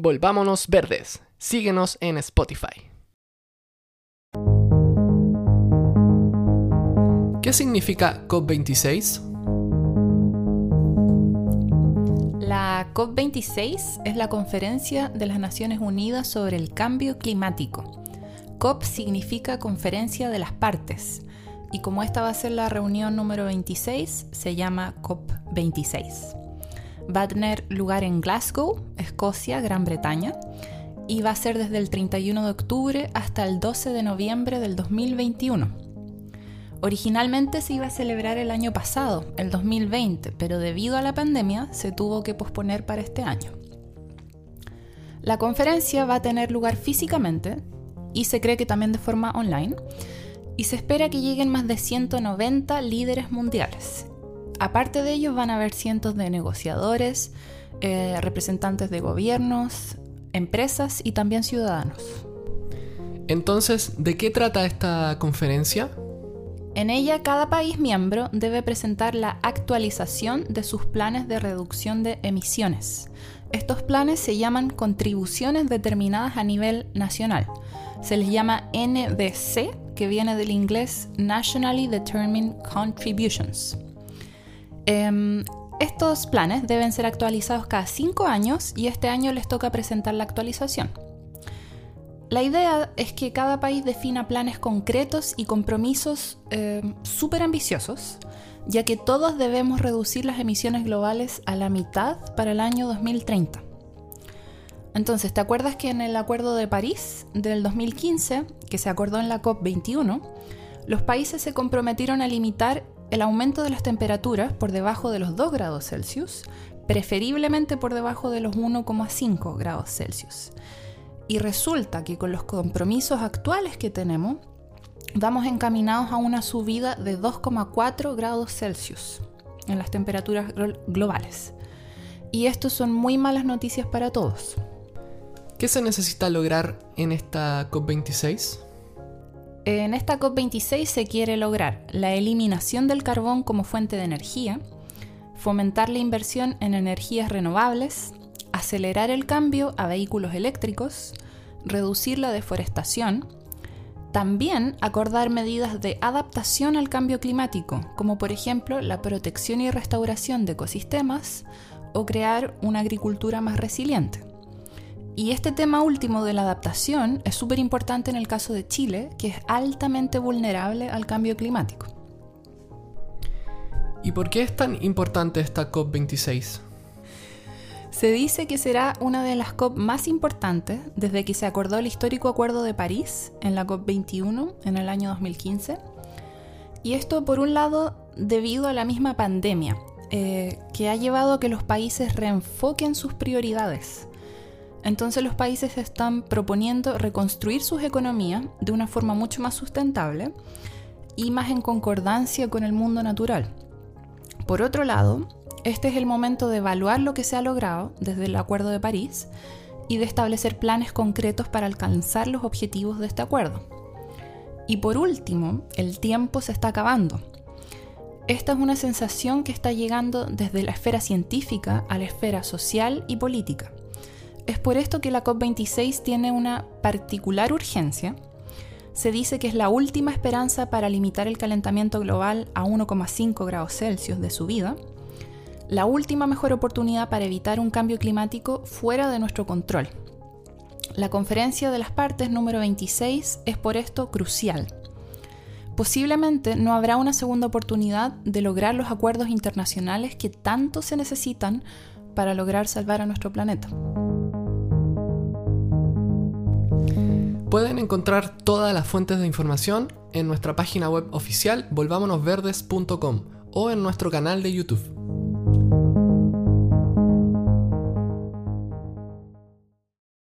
Volvámonos verdes. Síguenos en Spotify. ¿Qué significa COP26? La COP26 es la conferencia de las Naciones Unidas sobre el cambio climático. COP significa conferencia de las partes y como esta va a ser la reunión número 26, se llama COP26. Va a tener lugar en Glasgow, Escocia, Gran Bretaña, y va a ser desde el 31 de octubre hasta el 12 de noviembre del 2021. Originalmente se iba a celebrar el año pasado, el 2020, pero debido a la pandemia se tuvo que posponer para este año. La conferencia va a tener lugar físicamente y se cree que también de forma online y se espera que lleguen más de 190 líderes mundiales. Aparte de ellos van a haber cientos de negociadores, eh, representantes de gobiernos, empresas y también ciudadanos. Entonces, ¿de qué trata esta conferencia? En ella, cada país miembro debe presentar la actualización de sus planes de reducción de emisiones. Estos planes se llaman contribuciones determinadas a nivel nacional. Se les llama NDC que viene del inglés Nationally Determined Contributions. Em, estos planes deben ser actualizados cada cinco años y este año les toca presentar la actualización. La idea es que cada país defina planes concretos y compromisos em, súper ambiciosos, ya que todos debemos reducir las emisiones globales a la mitad para el año 2030. Entonces, ¿te acuerdas que en el Acuerdo de París del 2015, que se acordó en la COP21, los países se comprometieron a limitar el aumento de las temperaturas por debajo de los 2 grados Celsius, preferiblemente por debajo de los 1,5 grados Celsius. Y resulta que con los compromisos actuales que tenemos, vamos encaminados a una subida de 2,4 grados Celsius en las temperaturas globales. Y esto son muy malas noticias para todos. ¿Qué se necesita lograr en esta COP26? En esta COP26 se quiere lograr la eliminación del carbón como fuente de energía, fomentar la inversión en energías renovables, acelerar el cambio a vehículos eléctricos, reducir la deforestación, también acordar medidas de adaptación al cambio climático, como por ejemplo la protección y restauración de ecosistemas o crear una agricultura más resiliente. Y este tema último de la adaptación es súper importante en el caso de Chile, que es altamente vulnerable al cambio climático. ¿Y por qué es tan importante esta COP26? Se dice que será una de las COP más importantes desde que se acordó el histórico Acuerdo de París en la COP21 en el año 2015. Y esto por un lado debido a la misma pandemia, eh, que ha llevado a que los países reenfoquen sus prioridades entonces los países están proponiendo reconstruir sus economías de una forma mucho más sustentable y más en concordancia con el mundo natural. Por otro lado, este es el momento de evaluar lo que se ha logrado desde el Acuerdo de París y de establecer planes concretos para alcanzar los objetivos de este acuerdo. Y por último, el tiempo se está acabando. Esta es una sensación que está llegando desde la esfera científica a la esfera social y política. Es por esto que la COP26 tiene una particular urgencia. Se dice que es la última esperanza para limitar el calentamiento global a 1,5 grados Celsius de su vida, la última mejor oportunidad para evitar un cambio climático fuera de nuestro control. La conferencia de las partes número 26 es por esto crucial. Posiblemente no habrá una segunda oportunidad de lograr los acuerdos internacionales que tanto se necesitan para lograr salvar a nuestro planeta. Pueden encontrar todas las fuentes de información en nuestra página web oficial volvámonosverdes.com o en nuestro canal de YouTube.